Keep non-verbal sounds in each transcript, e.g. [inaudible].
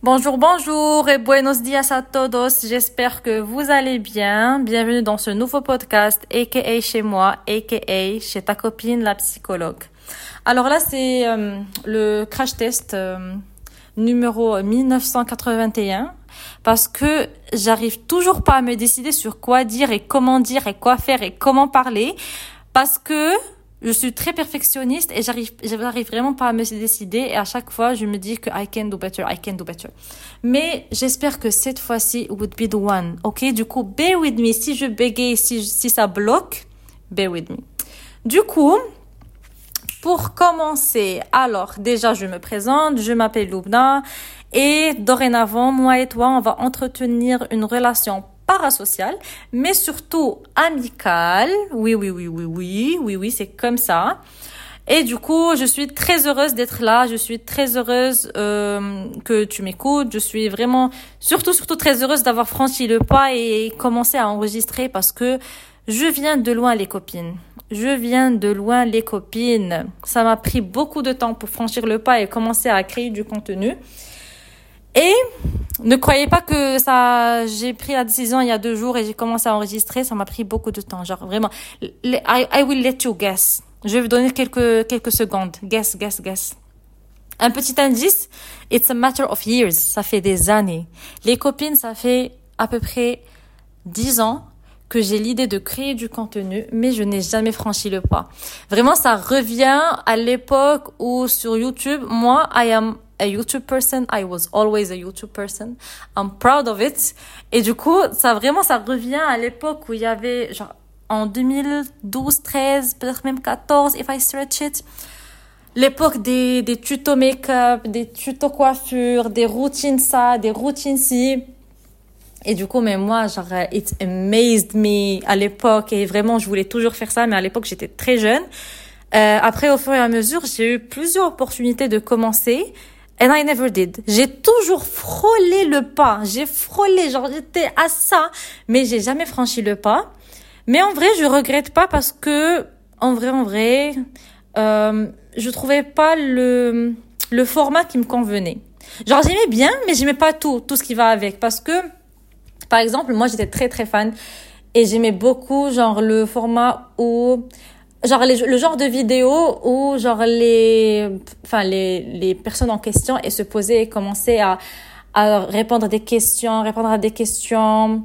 Bonjour, bonjour et buenos dias a todos. J'espère que vous allez bien. Bienvenue dans ce nouveau podcast, aka chez moi, aka chez ta copine, la psychologue. Alors là, c'est euh, le crash test euh, numéro 1981 parce que j'arrive toujours pas à me décider sur quoi dire et comment dire et quoi faire et comment parler parce que je suis très perfectionniste et j'arrive j'arrive vraiment pas à me décider et à chaque fois je me dis que I can do better I can do better. Mais j'espère que cette fois-ci would be the one. Ok? Du coup bear with me. Si je bégaye si si ça bloque bear with me. Du coup pour commencer alors déjà je me présente je m'appelle Lubna et dorénavant moi et toi on va entretenir une relation parasocial, mais surtout amical. Oui, oui, oui, oui, oui, oui, oui, c'est comme ça. Et du coup, je suis très heureuse d'être là. Je suis très heureuse euh, que tu m'écoutes. Je suis vraiment, surtout, surtout très heureuse d'avoir franchi le pas et commencé à enregistrer parce que je viens de loin, les copines. Je viens de loin, les copines. Ça m'a pris beaucoup de temps pour franchir le pas et commencer à créer du contenu. Et ne croyez pas que ça, j'ai pris la décision il y a deux jours et j'ai commencé à enregistrer. Ça m'a pris beaucoup de temps. Genre vraiment, I, I will let you guess. Je vais vous donner quelques, quelques secondes. Guess, guess, guess. Un petit indice. It's a matter of years. Ça fait des années. Les copines, ça fait à peu près dix ans que j'ai l'idée de créer du contenu, mais je n'ai jamais franchi le pas. Vraiment, ça revient à l'époque où sur YouTube, moi, I am a YouTube person. I was always a YouTube person. I'm proud of it. Et du coup, ça vraiment, ça revient à l'époque où il y avait, genre, en 2012, 13, peut-être même 14, if I stretch it. L'époque des, des tutos make-up, des tutos coiffure, des routines ça, des routines ci. Et du coup, mais moi, genre, it amazed me à l'époque. Et vraiment, je voulais toujours faire ça. Mais à l'époque, j'étais très jeune. Euh, après, au fur et à mesure, j'ai eu plusieurs opportunités de commencer. And I never did. J'ai toujours frôlé le pas. J'ai frôlé, genre j'étais à ça, mais j'ai jamais franchi le pas. Mais en vrai, je regrette pas parce que, en vrai, en vrai, euh, je trouvais pas le le format qui me convenait. Genre j'aimais bien, mais j'aimais pas tout, tout ce qui va avec, parce que, par exemple, moi j'étais très très fan et j'aimais beaucoup genre le format où genre le genre de vidéo où genre les enfin les les personnes en question et se posaient et commençaient à à répondre à des questions répondre à des questions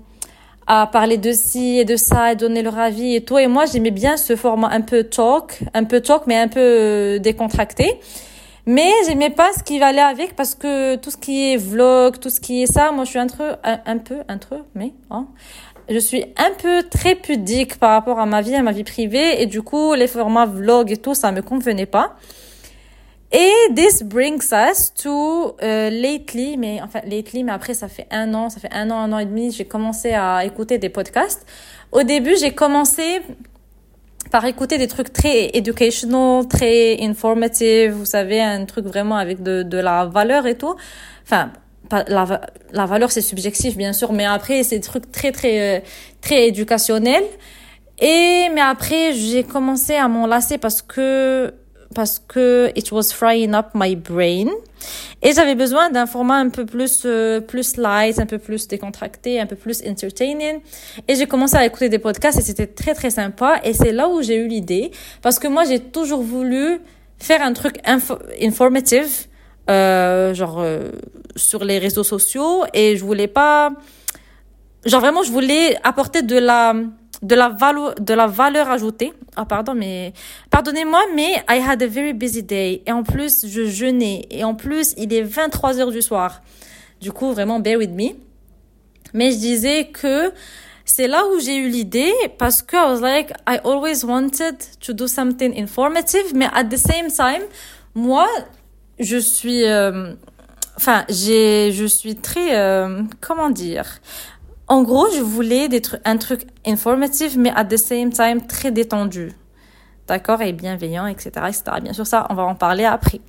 à parler de ci et de ça et donner leur avis et tout. Et moi j'aimais bien ce format un peu talk un peu talk mais un peu euh, décontracté. Mais j'aimais pas ce qui allait avec parce que tout ce qui est vlog tout ce qui est ça moi je suis un peu un, un peu un peu mais hein, je suis un peu très pudique par rapport à ma vie, à ma vie privée, et du coup, les formats vlog et tout, ça me convenait pas. Et this brings us to uh, lately, mais enfin lately, mais après ça fait un an, ça fait un an, un an et demi, j'ai commencé à écouter des podcasts. Au début, j'ai commencé par écouter des trucs très educational, très informative, vous savez, un truc vraiment avec de, de la valeur et tout. Enfin, la, la valeur c'est subjectif bien sûr mais après c'est des trucs très très euh, très éducationnels. Et mais après j'ai commencé à m'en lasser parce que parce que it was frying up my brain. Et j'avais besoin d'un format un peu plus euh, plus light un peu plus décontracté un peu plus entertaining. Et j'ai commencé à écouter des podcasts et c'était très très sympa. Et c'est là où j'ai eu l'idée. Parce que moi j'ai toujours voulu faire un truc info informative euh, genre sur les réseaux sociaux et je voulais pas genre vraiment je voulais apporter de la de la valeur de la valeur ajoutée. Ah pardon mais pardonnez-moi mais I had a very busy day et en plus je jeûnais et en plus il est 23 heures du soir. Du coup vraiment bear with me. Mais je disais que c'est là où j'ai eu l'idée parce que I was like I always wanted to do something informative mais at the same time moi je suis euh, enfin j'ai je suis très euh, comment dire? En gros je voulais des un truc informatif mais at the same time très détendu. D'accord? Et bienveillant etc etc bien sûr ça on va en parler après.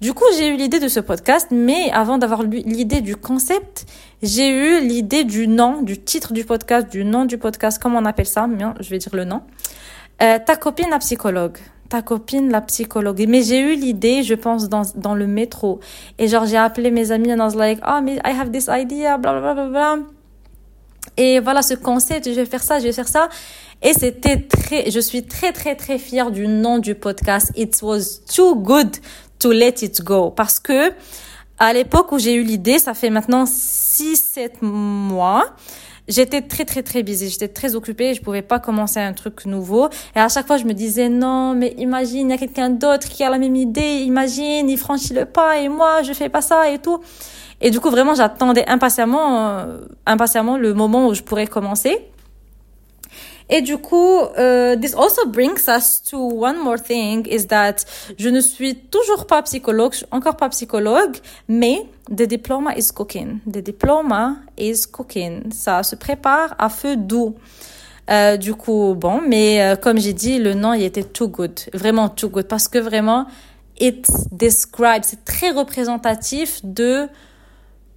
Du coup j'ai eu l'idée de ce podcast mais avant d'avoir l'idée du concept j'ai eu l'idée du nom du titre du podcast du nom du podcast comment on appelle ça? Bien je vais dire le nom. Euh, ta copine la psychologue ta copine, la psychologue. Mais j'ai eu l'idée, je pense, dans, dans le métro. Et genre, j'ai appelé mes amis and I was like, oh, mais I have this idea, bla, bla, bla, bla. Et voilà ce concept, je vais faire ça, je vais faire ça. Et c'était très, je suis très, très, très fière du nom du podcast. It was too good to let it go. Parce que, à l'époque où j'ai eu l'idée, ça fait maintenant 6, 7 mois, j'étais très très très busy, j'étais très occupée, je pouvais pas commencer un truc nouveau et à chaque fois je me disais non, mais imagine il y a quelqu'un d'autre qui a la même idée, imagine il franchit le pas et moi je fais pas ça et tout. Et du coup vraiment j'attendais impatiemment euh, impatiemment le moment où je pourrais commencer. Et du coup, uh, this also brings us to one more thing is that je ne suis toujours pas psychologue, encore pas psychologue, mais the diploma is cooking. The diploma is cooking. Ça se prépare à feu doux. Euh, du coup, bon, mais euh, comme j'ai dit, le nom il était too good, vraiment too good, parce que vraiment, it describes, c'est très représentatif de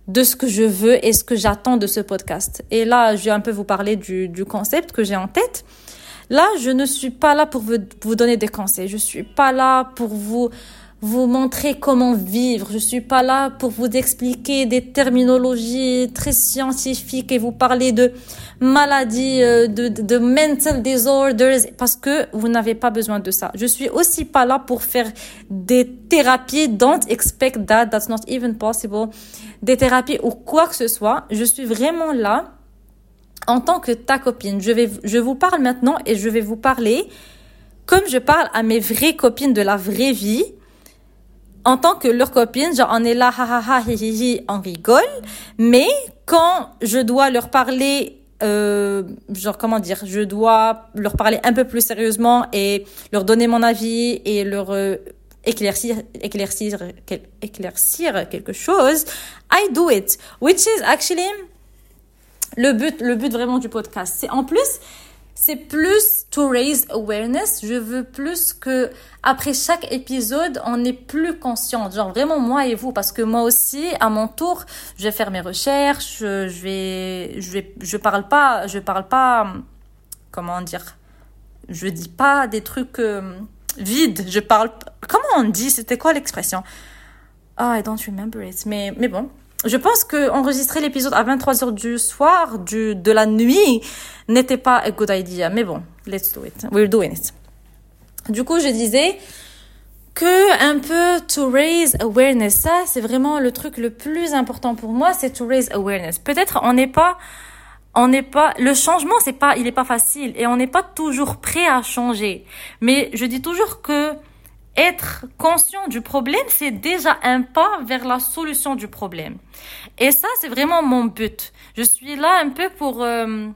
de ce que je veux et ce que j'attends de ce podcast. Et là, je vais un peu vous parler du, concept que j'ai en tête. Là, je ne suis pas là pour vous, vous donner des conseils. Je suis pas là pour vous vous montrer comment vivre. Je suis pas là pour vous expliquer des terminologies très scientifiques et vous parler de maladies, euh, de, de, de mental disorders, parce que vous n'avez pas besoin de ça. Je suis aussi pas là pour faire des thérapies. Don't expect that. That's not even possible. Des thérapies ou quoi que ce soit. Je suis vraiment là en tant que ta copine. Je vais, je vous parle maintenant et je vais vous parler comme je parle à mes vraies copines de la vraie vie en tant que leur copine, genre on est là, ha ha ha, hi hi hi, on rigole. Mais quand je dois leur parler, euh, genre comment dire, je dois leur parler un peu plus sérieusement et leur donner mon avis et leur euh, éclaircir, éclaircir, éclaircir quelque chose, I do it, which is actually le but, le but vraiment du podcast. C'est en plus, c'est plus to raise awareness. Je veux plus que après chaque épisode, on est plus conscient. Genre vraiment moi et vous, parce que moi aussi, à mon tour, je vais faire mes recherches. Je vais, je je parle pas, je parle pas, comment dire, je dis pas des trucs euh, vides. Je parle, comment on dit, c'était quoi l'expression? Ah, I don't remember it. Mais, mais bon, je pense que enregistrer l'épisode à 23h du soir, du, de la nuit, n'était pas a good idea. Mais bon, let's do it. We're doing it. Du coup, je disais que un peu to raise awareness. Ça, c'est vraiment le truc le plus important pour moi, c'est to raise awareness. Peut-être on n'est pas, on n'est pas, le changement, c'est pas, il est pas facile et on n'est pas toujours prêt à changer. Mais je dis toujours que être conscient du problème, c'est déjà un pas vers la solution du problème. Et ça, c'est vraiment mon but. Je suis là un peu pour, euh,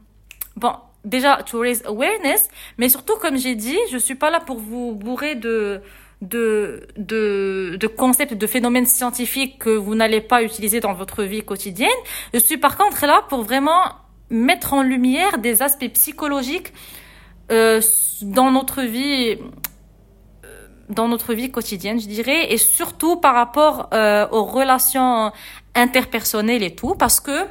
bon, déjà, to raise awareness, mais surtout, comme j'ai dit, je suis pas là pour vous bourrer de, de, de, de concepts, de phénomènes scientifiques que vous n'allez pas utiliser dans votre vie quotidienne. Je suis par contre là pour vraiment mettre en lumière des aspects psychologiques euh, dans notre vie dans notre vie quotidienne, je dirais, et surtout par rapport euh, aux relations interpersonnelles et tout, parce que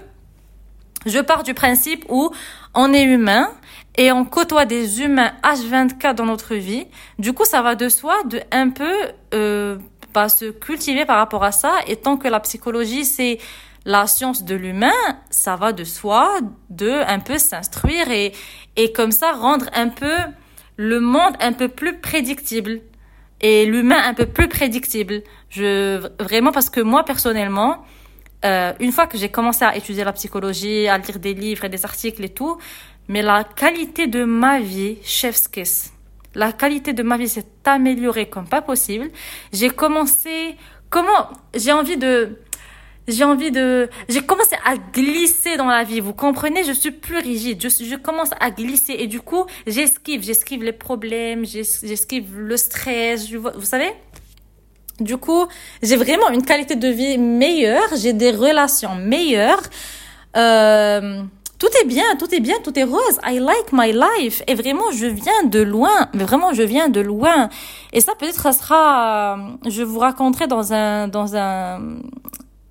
je pars du principe où on est humain et on côtoie des humains H24 dans notre vie. Du coup, ça va de soi de un peu euh, pas se cultiver par rapport à ça. Et tant que la psychologie, c'est la science de l'humain, ça va de soi de un peu s'instruire et, et comme ça rendre un peu le monde un peu plus prédictible et l'humain un peu plus prédictible. Je vraiment parce que moi personnellement, euh, une fois que j'ai commencé à étudier la psychologie, à lire des livres et des articles et tout, mais la qualité de ma vie, chef's kiss. La qualité de ma vie s'est améliorée comme pas possible. J'ai commencé, comment, j'ai envie de, j'ai envie de, j'ai commencé à glisser dans la vie. Vous comprenez? Je suis plus rigide. Je, commence à glisser et du coup, j'esquive, j'esquive les problèmes, j'esquive le stress. Je, vous savez? Du coup, j'ai vraiment une qualité de vie meilleure. J'ai des relations meilleures. Euh, tout est bien, tout est bien, tout est rose. I like my life. Et vraiment, je viens de loin. Mais vraiment, je viens de loin. Et ça, peut-être, ça sera, je vous raconterai dans un, dans un,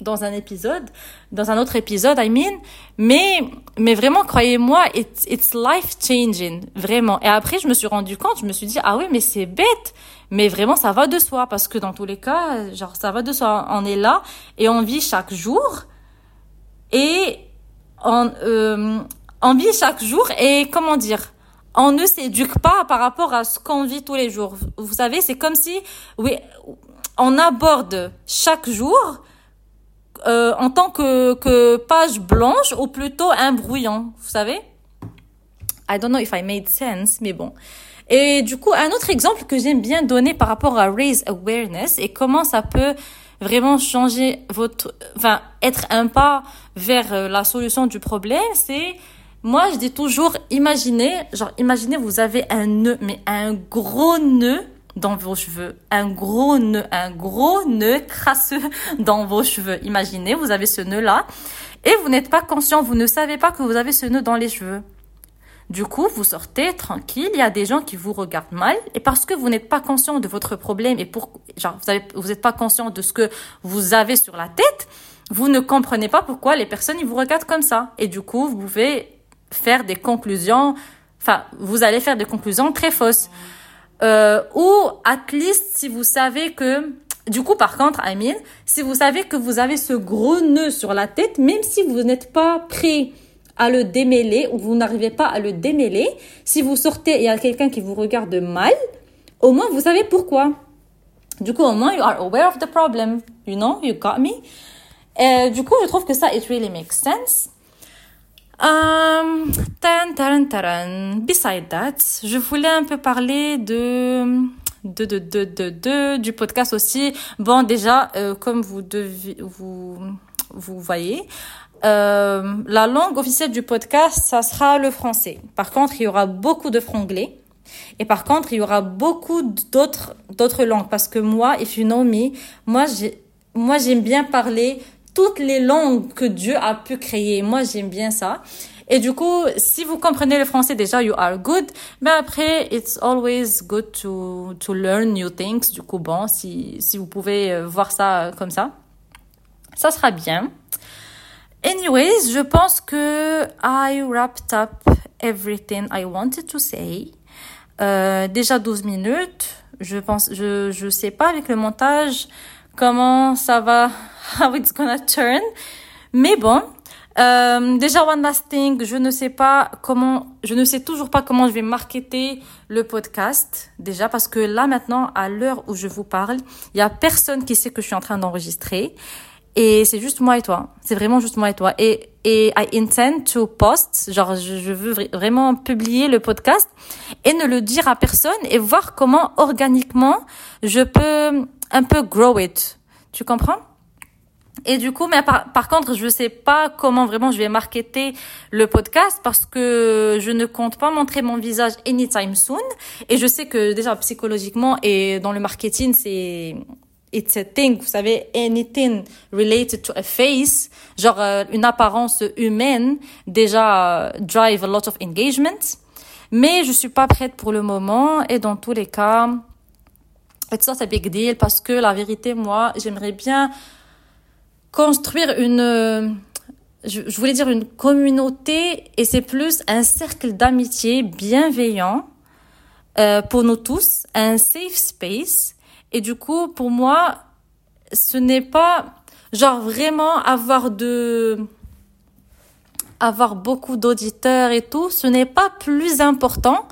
dans un épisode, dans un autre épisode, I mean. Mais, mais vraiment, croyez-moi, it's, it's life changing, vraiment. Et après, je me suis rendu compte, je me suis dit, ah oui, mais c'est bête. Mais vraiment, ça va de soi parce que dans tous les cas, genre, ça va de soi. On est là et on vit chaque jour et on, euh, on vit chaque jour et comment dire, on ne s'éduque pas par rapport à ce qu'on vit tous les jours. Vous savez, c'est comme si, oui, on aborde chaque jour euh, en tant que, que page blanche ou plutôt un brouillon, vous savez? I don't know if I made sense, mais bon. Et du coup, un autre exemple que j'aime bien donner par rapport à raise awareness et comment ça peut vraiment changer votre, enfin, être un pas vers euh, la solution du problème, c'est, moi, je dis toujours, imaginez, genre, imaginez, vous avez un nœud, mais un gros nœud dans vos cheveux. Un gros nœud, un gros nœud crasseux [laughs] dans vos cheveux. Imaginez, vous avez ce nœud-là et vous n'êtes pas conscient, vous ne savez pas que vous avez ce nœud dans les cheveux. Du coup, vous sortez tranquille, il y a des gens qui vous regardent mal et parce que vous n'êtes pas conscient de votre problème et pour genre vous avez, vous n'êtes pas conscient de ce que vous avez sur la tête, vous ne comprenez pas pourquoi les personnes ils vous regardent comme ça et du coup, vous pouvez faire des conclusions enfin, vous allez faire des conclusions très fausses. Euh, ou at least si vous savez que du coup, par contre, Amine, si vous savez que vous avez ce gros nœud sur la tête, même si vous n'êtes pas prêt à le démêler ou vous n'arrivez pas à le démêler, si vous sortez et il y a quelqu'un qui vous regarde mal, au moins vous savez pourquoi. Du coup, au moins, you are aware of the problem. You know, you got me. Et, du coup, je trouve que ça, it really makes sense. Um, taran, taran, taran. Beside that, je voulais un peu parler de de, de, de, de, de du podcast aussi. Bon, déjà, euh, comme vous devez, vous, vous voyez, euh, la langue officielle du podcast, ça sera le français. Par contre, il y aura beaucoup de franglais. Et par contre, il y aura beaucoup d'autres, d'autres langues. Parce que moi, if you know me, moi, j'ai, moi, j'aime bien parler toutes les langues que Dieu a pu créer. Moi, j'aime bien ça. Et du coup, si vous comprenez le français déjà, you are good. Mais après, it's always good to, to learn new things. Du coup, bon, si, si vous pouvez euh, voir ça comme ça, ça sera bien. Anyways, je pense que I wrapped up everything I wanted to say. Euh, déjà 12 minutes. Je pense, je, je sais pas avec le montage comment ça va [laughs] how it's gonna turn. Mais bon, euh, déjà one last thing, je ne sais pas comment, je ne sais toujours pas comment je vais marketer le podcast. Déjà parce que là maintenant, à l'heure où je vous parle, il y a personne qui sait que je suis en train d'enregistrer. Et c'est juste moi et toi. C'est vraiment juste moi et toi. Et, et I intend to post, genre je, je veux vraiment publier le podcast et ne le dire à personne et voir comment organiquement je peux un peu grow it. Tu comprends? Et du coup, mais par, par, contre, je sais pas comment vraiment je vais marketer le podcast parce que je ne compte pas montrer mon visage anytime soon. Et je sais que déjà psychologiquement et dans le marketing, c'est it's a thing, vous savez, anything related to a face, genre euh, une apparence humaine, déjà euh, drive a lot of engagement. Mais je suis pas prête pour le moment et dans tous les cas, it's not a big deal parce que la vérité, moi, j'aimerais bien construire une, euh, je, voulais dire une communauté, et c'est plus un cercle d'amitié bienveillant pour nous tous, un safe space. Et du coup, pour moi, ce n'est pas genre vraiment avoir de avoir beaucoup d'auditeurs et tout, ce n'est pas plus important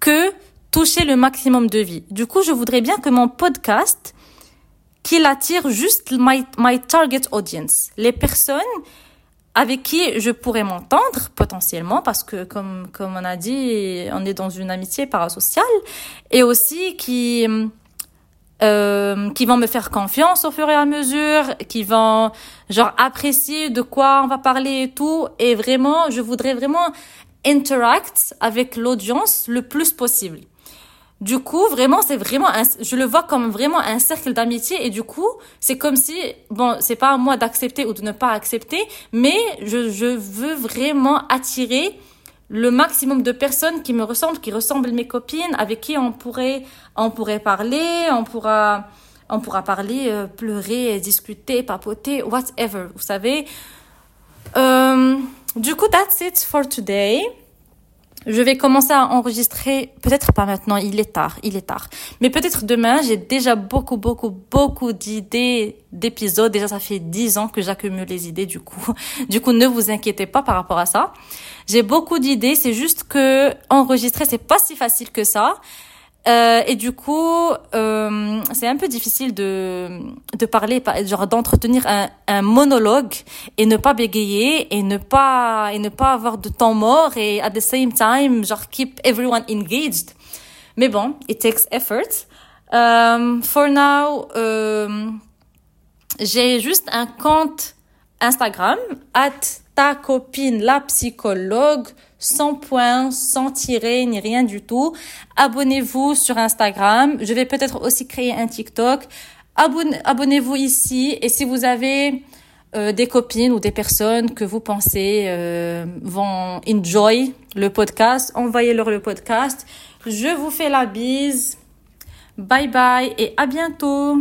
que toucher le maximum de vie. Du coup, je voudrais bien que mon podcast qu'il attire juste my, my target audience, les personnes avec qui je pourrais m'entendre potentiellement parce que comme comme on a dit on est dans une amitié parasociale et aussi qui euh, qui vont me faire confiance au fur et à mesure, qui vont genre apprécier de quoi on va parler et tout et vraiment je voudrais vraiment interact avec l'audience le plus possible. Du coup, vraiment, c'est vraiment un, je le vois comme vraiment un cercle d'amitié et du coup, c'est comme si, bon, c'est pas à moi d'accepter ou de ne pas accepter, mais je, je veux vraiment attirer le maximum de personnes qui me ressemblent, qui ressemblent mes copines, avec qui on pourrait, on pourrait parler, on pourra On pourra parler, euh, pleurer, discuter, papoter, whatever, vous savez. Euh, du coup, that's it for today. Je vais commencer à enregistrer, peut-être pas maintenant, il est tard, il est tard. Mais peut-être demain, j'ai déjà beaucoup, beaucoup, beaucoup d'idées d'épisodes. Déjà, ça fait dix ans que j'accumule les idées, du coup. [laughs] Du coup, ne vous inquiétez pas par rapport à ça. J'ai beaucoup d'idées, c'est juste que enregistrer, c'est pas si facile que ça. Euh, et du coup, euh, c'est un peu difficile de de parler, genre d'entretenir un, un monologue et ne pas bégayer et ne pas et ne pas avoir de temps mort et at the same time, genre keep everyone engaged. Mais bon, it takes effort. Um, for now, euh, j'ai juste un compte Instagram at ta copine la psychologue sans point, sans tirer, ni rien du tout. Abonnez-vous sur Instagram. Je vais peut-être aussi créer un TikTok. Abonnez-vous ici. Et si vous avez euh, des copines ou des personnes que vous pensez euh, vont enjoy le podcast, envoyez-leur le podcast. Je vous fais la bise. Bye bye et à bientôt.